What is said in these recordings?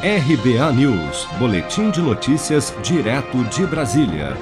RBA News, Boletim de Notícias, direto de Brasília.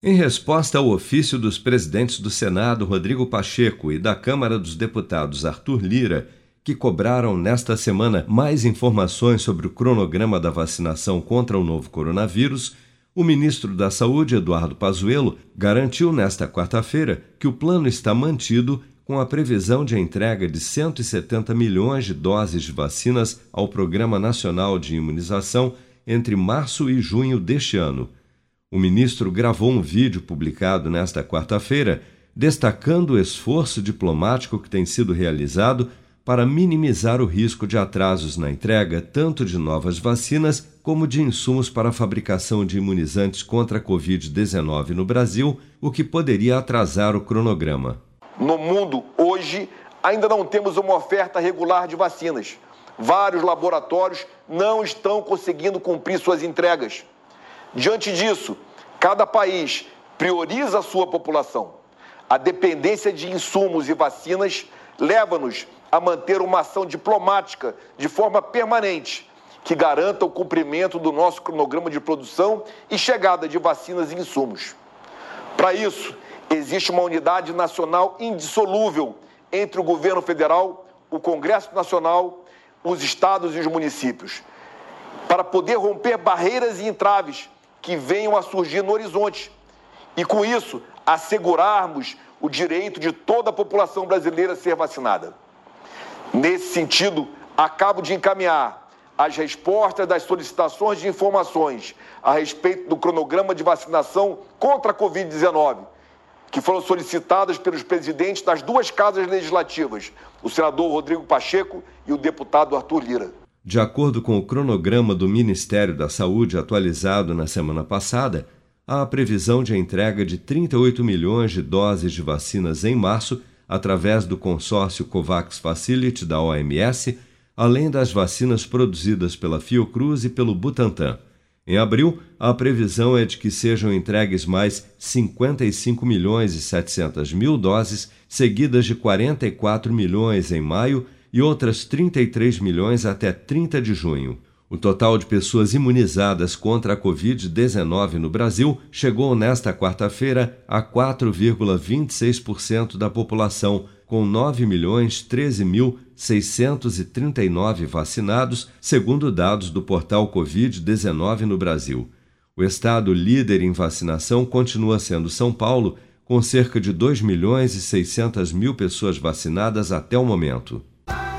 Em resposta ao ofício dos presidentes do Senado, Rodrigo Pacheco, e da Câmara dos Deputados, Arthur Lira, que cobraram nesta semana mais informações sobre o cronograma da vacinação contra o novo coronavírus, o ministro da Saúde, Eduardo Pazuello, garantiu nesta quarta-feira que o plano está mantido com a previsão de entrega de 170 milhões de doses de vacinas ao Programa Nacional de Imunização entre março e junho deste ano. O ministro gravou um vídeo publicado nesta quarta-feira destacando o esforço diplomático que tem sido realizado para minimizar o risco de atrasos na entrega tanto de novas vacinas como de insumos para a fabricação de imunizantes contra a Covid-19 no Brasil, o que poderia atrasar o cronograma. No mundo, hoje, ainda não temos uma oferta regular de vacinas. Vários laboratórios não estão conseguindo cumprir suas entregas. Diante disso, cada país prioriza a sua população. A dependência de insumos e vacinas leva-nos a manter uma ação diplomática de forma permanente que garanta o cumprimento do nosso cronograma de produção e chegada de vacinas e insumos. Para isso, existe uma unidade nacional indissolúvel entre o governo federal, o Congresso Nacional, os estados e os municípios, para poder romper barreiras e entraves que venham a surgir no horizonte e, com isso, assegurarmos o direito de toda a população brasileira ser vacinada. Nesse sentido, acabo de encaminhar as respostas das solicitações de informações a respeito do cronograma de vacinação contra a Covid-19 que foram solicitadas pelos presidentes das duas casas legislativas, o senador Rodrigo Pacheco e o deputado Arthur Lira. De acordo com o cronograma do Ministério da Saúde atualizado na semana passada, há a previsão de entrega de 38 milhões de doses de vacinas em março através do consórcio COVAX Facility da OMS, além das vacinas produzidas pela Fiocruz e pelo Butantan. Em abril, a previsão é de que sejam entregues mais 55 milhões e 700 mil doses, seguidas de 44 milhões em maio e outras 33 milhões até 30 de junho. O total de pessoas imunizadas contra a Covid-19 no Brasil chegou nesta quarta-feira a 4,26% da população, com 9.013.639 vacinados, segundo dados do portal Covid-19 no Brasil. O estado líder em vacinação continua sendo São Paulo, com cerca de 2 milhões e 600 mil pessoas vacinadas até o momento.